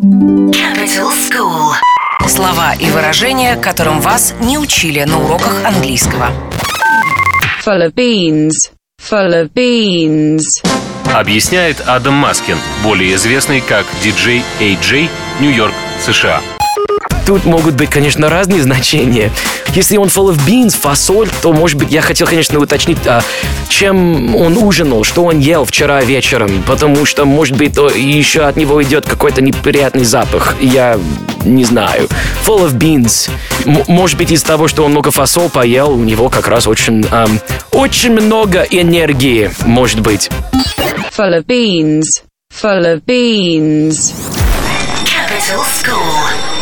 Capital School. Слова и выражения, которым вас не учили на уроках английского. full of beans, full of beans. Объясняет Адам Маскин, более известный как диджей AJ, Нью-Йорк, США. Тут могут быть, конечно, разные значения. Если он full of beans, фасоль, то, может быть, я хотел, конечно, уточнить, а, чем он ужинал, что он ел вчера вечером, потому что, может быть, то еще от него идет какой-то неприятный запах. Я не знаю. Full of beans. М- может быть, из того, что он много фасол поел, у него как раз очень, ам, очень много энергии, может быть. full of beans, full of beans. Capital School.